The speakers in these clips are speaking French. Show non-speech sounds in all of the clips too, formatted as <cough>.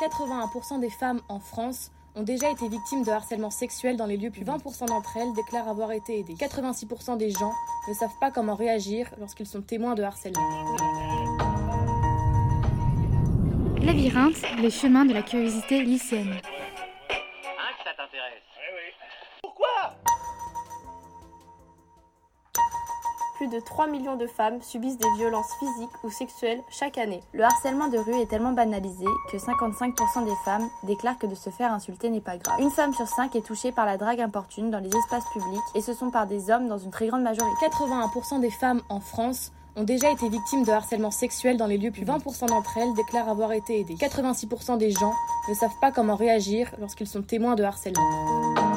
81% des femmes en France ont déjà été victimes de harcèlement sexuel dans les lieux, puis 20% d'entre elles déclarent avoir été aidées. 86% des gens ne savent pas comment réagir lorsqu'ils sont témoins de harcèlement. Labyrinthe, les chemins de la curiosité lycéenne. Plus de 3 millions de femmes subissent des violences physiques ou sexuelles chaque année. Le harcèlement de rue est tellement banalisé que 55% des femmes déclarent que de se faire insulter n'est pas grave. Une femme sur cinq est touchée par la drague importune dans les espaces publics et ce sont par des hommes dans une très grande majorité. 81% des femmes en France ont déjà été victimes de harcèlement sexuel dans les lieux, puis 20% d'entre elles déclarent avoir été aidées. 86% des gens ne savent pas comment réagir lorsqu'ils sont témoins de harcèlement.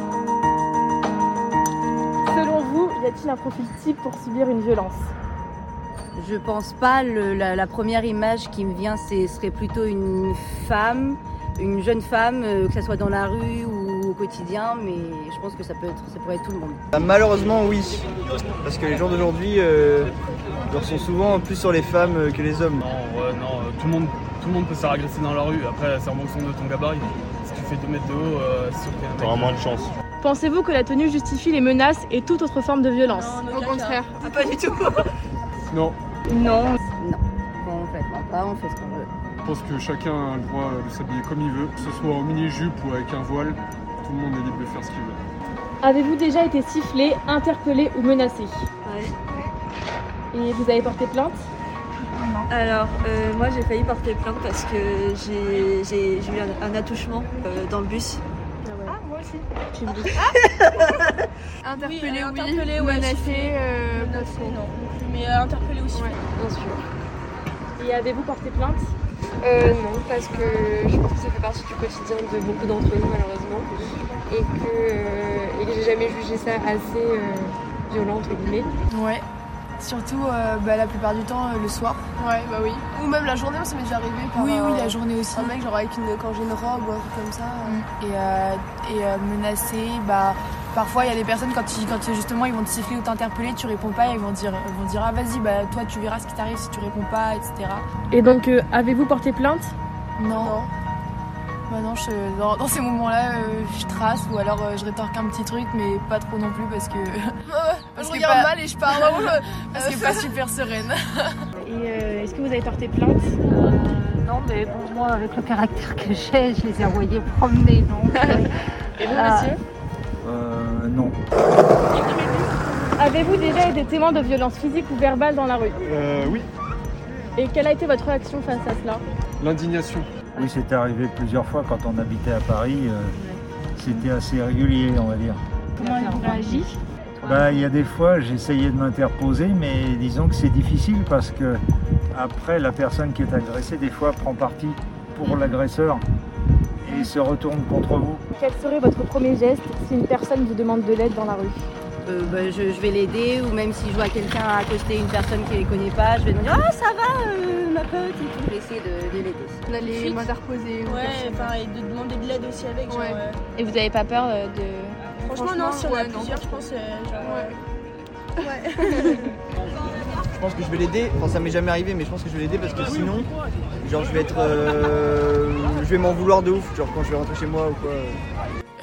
A-t-il un profil type pour subir une violence? Je pense pas. Le- la, la première image qui me vient, ce serait plutôt une femme, une jeune femme, euh, que ce soit dans la rue ou au quotidien, mais je pense que ça peut être, ça pourrait être tout le monde. Bah, Malheureusement, oui. Parce que les gens d'aujourd'hui euh, leur sont souvent plus sur les femmes euh, que les hommes. Non, ouais, non, euh, tout le monde, tout le monde peut se faire agresser dans la rue. Après, c'est en fonction de ton gabarit. Si tu fais 2 mètres de haut, euh, c'est sûr qu'il y a un mec. T'auras moins de chance. Pensez-vous que la tenue justifie les menaces et toute autre forme de violence Au contraire. pas du tout. <laughs> Non, Non, non, complètement pas. On fait ce qu'on veut. je pense que chacun a le droit de s'habiller comme il veut, que ce soit en mini-jupe ou avec un voile. Tout le monde est libre de faire ce qu'il veut. Avez-vous déjà été sifflé, interpellé ou menacé Ouais. Et vous avez porté plainte Alors, euh, moi j'ai failli porter plainte parce que j'ai eu un, un attouchement euh, dans le bus. Interpellé, oui. Interpellé, ouais. Menacé, euh, non. Mais euh, interpellé aussi. Bien sûr. Et avez-vous porté plainte? Euh, non, parce que je pense que ça fait partie du quotidien de beaucoup d'entre nous, malheureusement. Et que, euh, et que j'ai jamais jugé ça assez euh, violent, entre guillemets. Ouais. Surtout euh, bah, la plupart du temps euh, le soir. Ouais, bah oui. Ou même la journée, ça m'est déjà arrivé. Par, Oui, oui, euh, la journée aussi. Un mec, genre avec une, quand j'ai une robe ou un truc comme ça. Et, euh, et euh, menacé, bah parfois il y a des personnes quand, ils, quand justement ils vont te siffler ou t'interpeller, tu réponds pas, ils vont dire, ils vont dire ah vas-y bah toi tu verras ce qui t'arrive si tu réponds pas, etc. Et donc, euh, avez-vous porté plainte? Non. Bah non, je, dans, dans ces moments-là, euh, je trace ou alors euh, je rétorque un petit truc, mais pas trop non plus parce que. <laughs> je que regarde pas- mal et je euh, <laughs> parce que pas <laughs> super sereine. Et euh, est-ce que vous avez porté plainte? Non, mais bon, moi, avec le caractère que j'ai, je les ai envoyés promener, donc. Et vous, Ah. monsieur? Euh, non. Avez-vous déjà été témoin de violences physiques ou verbales dans la rue? Euh, oui, Et quelle a été votre réaction face à cela? L'indignation. Oui, c'était arrivé plusieurs fois quand on habitait à Paris. euh, C'était assez régulier, on va dire. Comment ils réagit Bah, il y a des fois, j'essayais de m'interposer, mais disons que c'est difficile parce que après, la personne qui est agressée, des fois, prend parti pour l'agresseur et se retourne contre vous. Quel serait votre premier geste si une personne vous demande de l'aide dans la rue? Euh, bah, je, je vais l'aider, ou même si je vois quelqu'un accoster une personne qui ne connaît pas, je vais lui dire Ah, ça va, euh, ma pote, et tout. Je vais essayer de, de l'aider. D'aller m'interposer. ou Ouais, et de demander de l'aide aussi avec. Genre, Ouais. euh, Et vous avez pas peur euh, de. Franchement, non, si on ouais, a non. plusieurs, je pense. euh, genre, Ouais. <laughs> Je pense que je vais l'aider. Enfin, ça m'est jamais arrivé, mais je pense que je vais l'aider parce que sinon, genre, je vais être, euh, je vais m'en vouloir de ouf. Genre quand je vais rentrer chez moi ou quoi.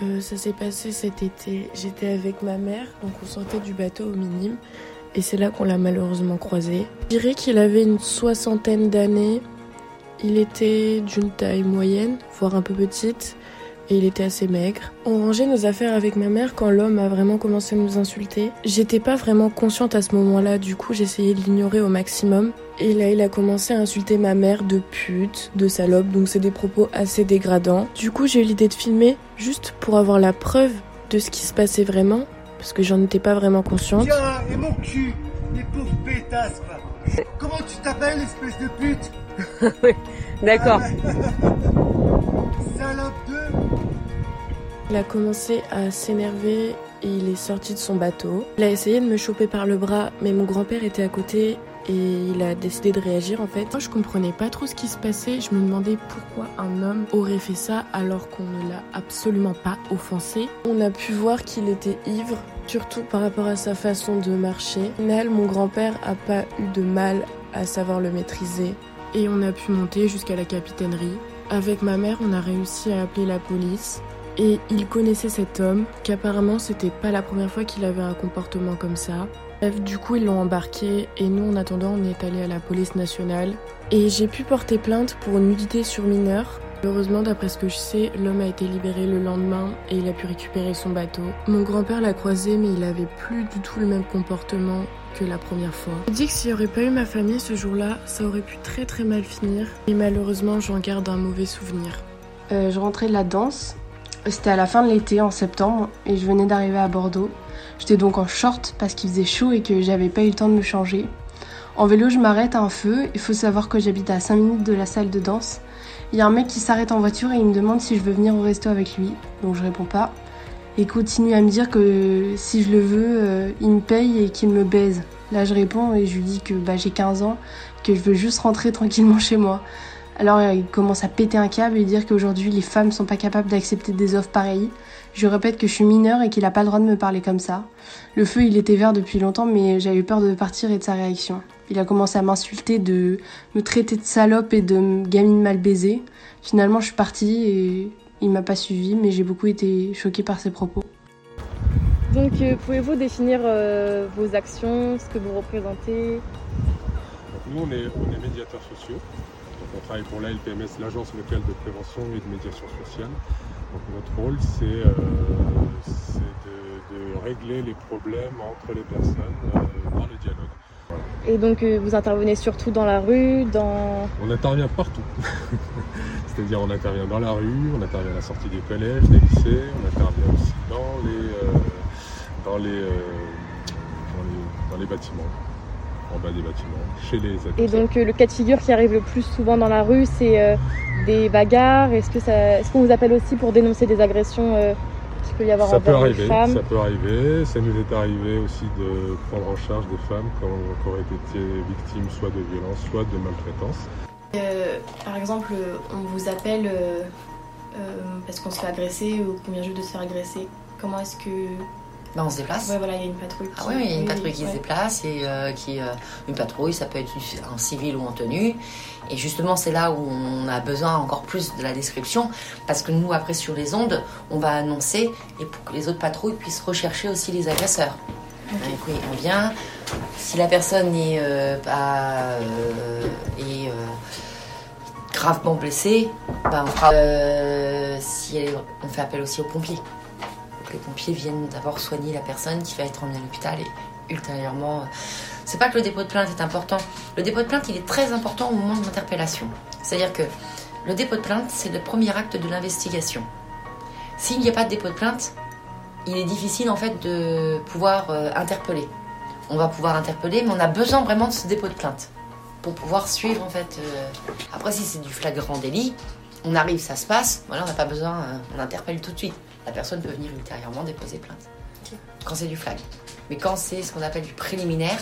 Euh, ça s'est passé cet été. J'étais avec ma mère, donc on sortait du bateau au minime. Et c'est là qu'on l'a malheureusement croisé. Je dirais qu'il avait une soixantaine d'années. Il était d'une taille moyenne, voire un peu petite. Et il était assez maigre. On rangeait nos affaires avec ma mère quand l'homme a vraiment commencé à nous insulter. J'étais pas vraiment consciente à ce moment-là, du coup j'essayais de l'ignorer au maximum. Et là, il a commencé à insulter ma mère de pute, de salope, donc c'est des propos assez dégradants. Du coup, j'ai eu l'idée de filmer juste pour avoir la preuve de ce qui se passait vraiment, parce que j'en étais pas vraiment consciente. Tiens, et mon cul, les pauvres pétasses, quoi. Comment tu t'appelles, espèce de pute? <laughs> D'accord. <laughs> Salope. Il a commencé à s'énerver et il est sorti de son bateau. Il a essayé de me choper par le bras, mais mon grand-père était à côté et il a décidé de réagir en fait. Moi je comprenais pas trop ce qui se passait, je me demandais pourquoi un homme aurait fait ça alors qu'on ne l'a absolument pas offensé. On a pu voir qu'il était ivre, surtout par rapport à sa façon de marcher. Au final, mon grand-père a pas eu de mal à savoir le maîtriser et on a pu monter jusqu'à la capitainerie. avec ma mère, on a réussi à appeler la police. Et il connaissait cet homme, qu'apparemment c'était pas la première fois qu'il avait un comportement comme ça. Bref, du coup, ils l'ont embarqué et nous, en attendant, on est allé à la police nationale. Et j'ai pu porter plainte pour nudité sur mineur. Heureusement, d'après ce que je sais, l'homme a été libéré le lendemain et il a pu récupérer son bateau. Mon grand-père l'a croisé, mais il avait plus du tout le même comportement que la première fois. Je dis que s'il n'y aurait pas eu ma famille ce jour-là, ça aurait pu très très mal finir. Et malheureusement, j'en garde un mauvais souvenir. Euh, je rentrais de la danse. C'était à la fin de l'été, en septembre, et je venais d'arriver à Bordeaux. J'étais donc en short parce qu'il faisait chaud et que j'avais pas eu le temps de me changer. En vélo, je m'arrête à un feu. Il faut savoir que j'habite à 5 minutes de la salle de danse. Il y a un mec qui s'arrête en voiture et il me demande si je veux venir au resto avec lui. Donc je réponds pas. Et il continue à me dire que si je le veux, euh, il me paye et qu'il me baise. Là, je réponds et je lui dis que bah, j'ai 15 ans, que je veux juste rentrer tranquillement chez moi. Alors il commence à péter un câble et dire qu'aujourd'hui les femmes sont pas capables d'accepter des offres pareilles. Je répète que je suis mineure et qu'il a pas le droit de me parler comme ça. Le feu il était vert depuis longtemps mais j'avais eu peur de partir et de sa réaction. Il a commencé à m'insulter, de me traiter de salope et de gamine mal baisée. Finalement je suis partie et il m'a pas suivi mais j'ai beaucoup été choquée par ses propos. Donc euh, pouvez-vous définir euh, vos actions, ce que vous représentez? Nous on est, on est médiateurs sociaux. On travaille pour l'ALPMS, l'Agence locale de prévention et de médiation sociale. Donc notre rôle, c'est euh, de, de, régler les problèmes entre les personnes euh, dans le dialogue. Et donc euh, vous intervenez surtout dans la rue, dans... On intervient partout. <laughs> C'est-à-dire on intervient dans la rue, on intervient à la sortie des collèges, des lycées, on intervient aussi dans les, dans les, dans les, dans les bâtiments en bas des bâtiments, chez les habitants. Et donc euh, le cas de figure qui arrive le plus souvent dans la rue, c'est euh, des bagarres. Est-ce que ça, est-ce qu'on vous appelle aussi pour dénoncer des agressions euh, qu'il peut y avoir ça envers peut arriver, les femmes Ça peut arriver. Ça nous est arrivé aussi de prendre en charge des femmes qui ont été victimes soit de violences, soit de maltraitance. par exemple, on vous appelle parce qu'on se fait agresser ou qu'on vient juste de se faire agresser. Comment est-ce que bah, on se déplace. Ouais, voilà, il y a une patrouille. Qui... Ah oui, il y a une patrouille qui se déplace et euh, qui euh, une patrouille, ça peut être en civil ou en tenue. Et justement, c'est là où on a besoin encore plus de la description parce que nous, après sur les ondes, on va annoncer et pour que les autres patrouilles puissent rechercher aussi les agresseurs. Donc oui, on vient. Si la personne est, euh, pas, est gravement blessée, bah, on fera. si elle on fait appel aussi aux pompiers les pompiers viennent d'abord soigner la personne qui va être emmenée à l'hôpital et ultérieurement. C'est pas que le dépôt de plainte est important. Le dépôt de plainte, il est très important au moment de l'interpellation. C'est-à-dire que le dépôt de plainte, c'est le premier acte de l'investigation. S'il n'y a pas de dépôt de plainte, il est difficile en fait de pouvoir euh, interpeller. On va pouvoir interpeller, mais on a besoin vraiment de ce dépôt de plainte pour pouvoir suivre en fait. Euh, Après, si c'est du flagrant délit, on arrive, ça se passe. Voilà, on n'a pas besoin, euh, on interpelle tout de suite la personne peut venir ultérieurement déposer plainte. Quand c'est du flag. Mais quand c'est ce qu'on appelle du préliminaire,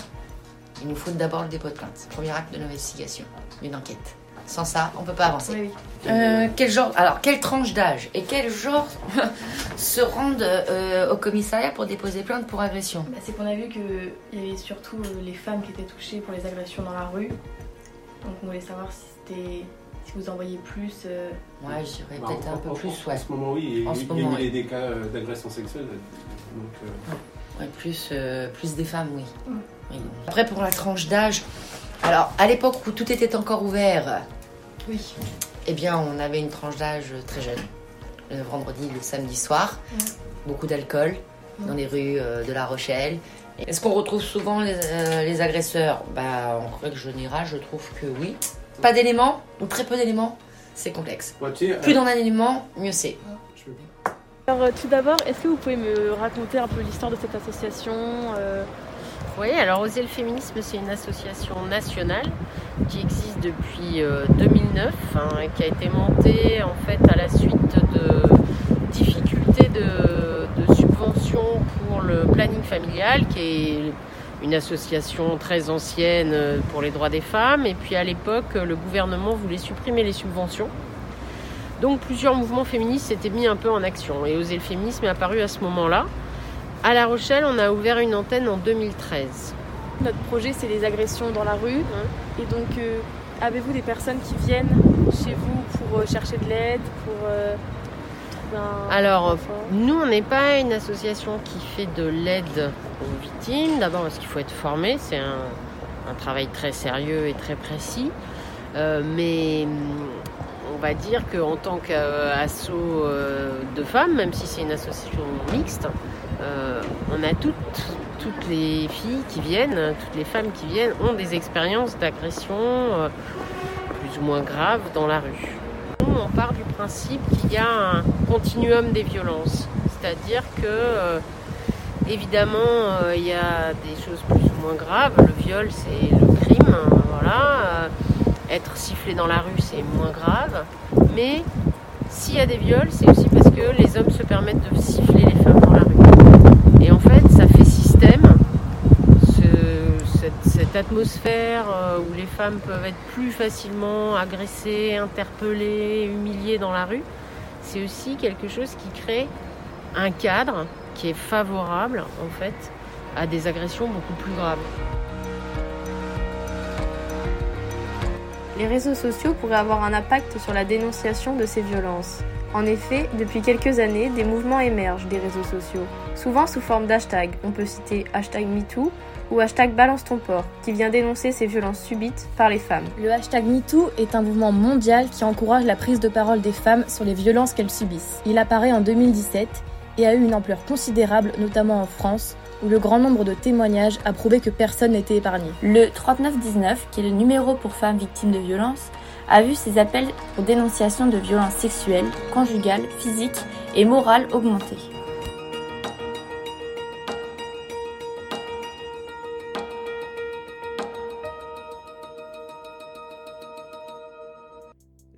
il nous faut d'abord le dépôt de plainte. Premier acte de l'investigation, d'une enquête. Sans ça, on ne peut pas avancer. Euh, quel genre, alors, quelle tranche d'âge et quel genre <laughs> se rendent euh, au commissariat pour déposer plainte pour agression? Bah, C'est qu'on a vu qu'il y avait surtout euh, les femmes qui étaient touchées pour les agressions dans la rue. Donc on voulait savoir si c'était si vous envoyez plus. Euh... Ouais, j'irais bah, peut-être un peu plus. En, ouais. en ce moment, oui. Et en il ce y a moment, eu ouais. des cas euh, d'agression sexuelle. Donc, euh... ouais, plus, euh, plus des femmes, oui. Mm. oui. Après, pour la tranche d'âge, alors à l'époque où tout était encore ouvert, oui. eh bien, on avait une tranche d'âge très jeune. Le vendredi, le samedi soir, mm. beaucoup d'alcool mm. dans les rues euh, de La Rochelle. Est-ce qu'on retrouve souvent les, euh, les agresseurs? Bah, En règle générale, je trouve que oui. Pas d'éléments, ou très peu d'éléments, c'est complexe. Sais, Plus euh, d'en un élément, mieux c'est. Alors euh, tout d'abord, est-ce que vous pouvez me raconter un peu l'histoire de cette association euh... Oui, alors Oser le féminisme, c'est une association nationale qui existe depuis euh, 2009, hein, qui a été montée en fait à la suite de difficultés de, de subventions pour le planning familial, qui est une association très ancienne pour les droits des femmes. Et puis à l'époque, le gouvernement voulait supprimer les subventions. Donc plusieurs mouvements féministes s'étaient mis un peu en action. Et Oser le féminisme est apparu à ce moment-là. À La Rochelle, on a ouvert une antenne en 2013. Notre projet, c'est les agressions dans la rue. Et donc, euh, avez-vous des personnes qui viennent chez vous pour euh, chercher de l'aide, pour euh, un... Alors, nous, on n'est pas une association qui fait de l'aide aux victimes. D'abord parce qu'il faut être formé, c'est un, un travail très sérieux et très précis. Euh, mais on va dire qu'en tant qu'asso euh, de femmes, même si c'est une association mixte, euh, on a toutes, toutes les filles qui viennent, toutes les femmes qui viennent ont des expériences d'agression euh, plus ou moins graves dans la rue. On part du principe qu'il y a un continuum des violences, c'est-à-dire que euh, évidemment euh, il y a des choses plus ou moins graves. Le viol, c'est le crime, euh, voilà. Euh, être sifflé dans la rue, c'est moins grave. Mais s'il y a des viols, c'est aussi parce que les hommes se permettent de siffler les femmes dans la rue. Et en fait, ça fait système, ce- cette, atmosphère où les femmes peuvent être plus facilement agressées, interpellées, humiliées dans la rue. C'est aussi quelque chose qui crée un cadre qui est favorable, en fait, à des agressions beaucoup plus graves. Les réseaux sociaux pourraient avoir un impact sur la dénonciation de ces violences. En effet, depuis quelques années, des mouvements émergent des réseaux sociaux, souvent sous forme d'hashtags. On peut citer hashtag MeToo ou hashtag Balance ton port, qui vient dénoncer ces violences subites par les femmes. Le hashtag MeToo est un mouvement mondial qui encourage la prise de parole des femmes sur les violences qu'elles subissent. Il apparaît en 2017 et a eu une ampleur considérable, notamment en France, où le grand nombre de témoignages a prouvé que personne n'était épargné. Le 3919, qui est le numéro pour femmes victimes de violences, a vu ses appels pour dénonciation de violences sexuelles, conjugales, physiques et morales augmenter.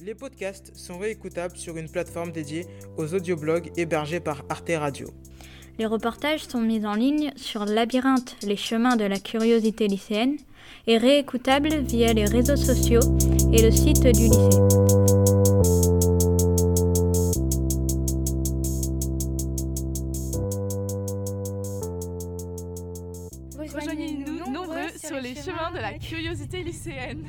Les podcasts sont réécoutables sur une plateforme dédiée aux audioblogs hébergés par Arte Radio. Les reportages sont mis en ligne sur Labyrinthe, les chemins de la curiosité lycéenne, et réécoutables via les réseaux sociaux et le site du lycée. Rejoignez-nous nombreux sur les chemins de la curiosité lycéenne.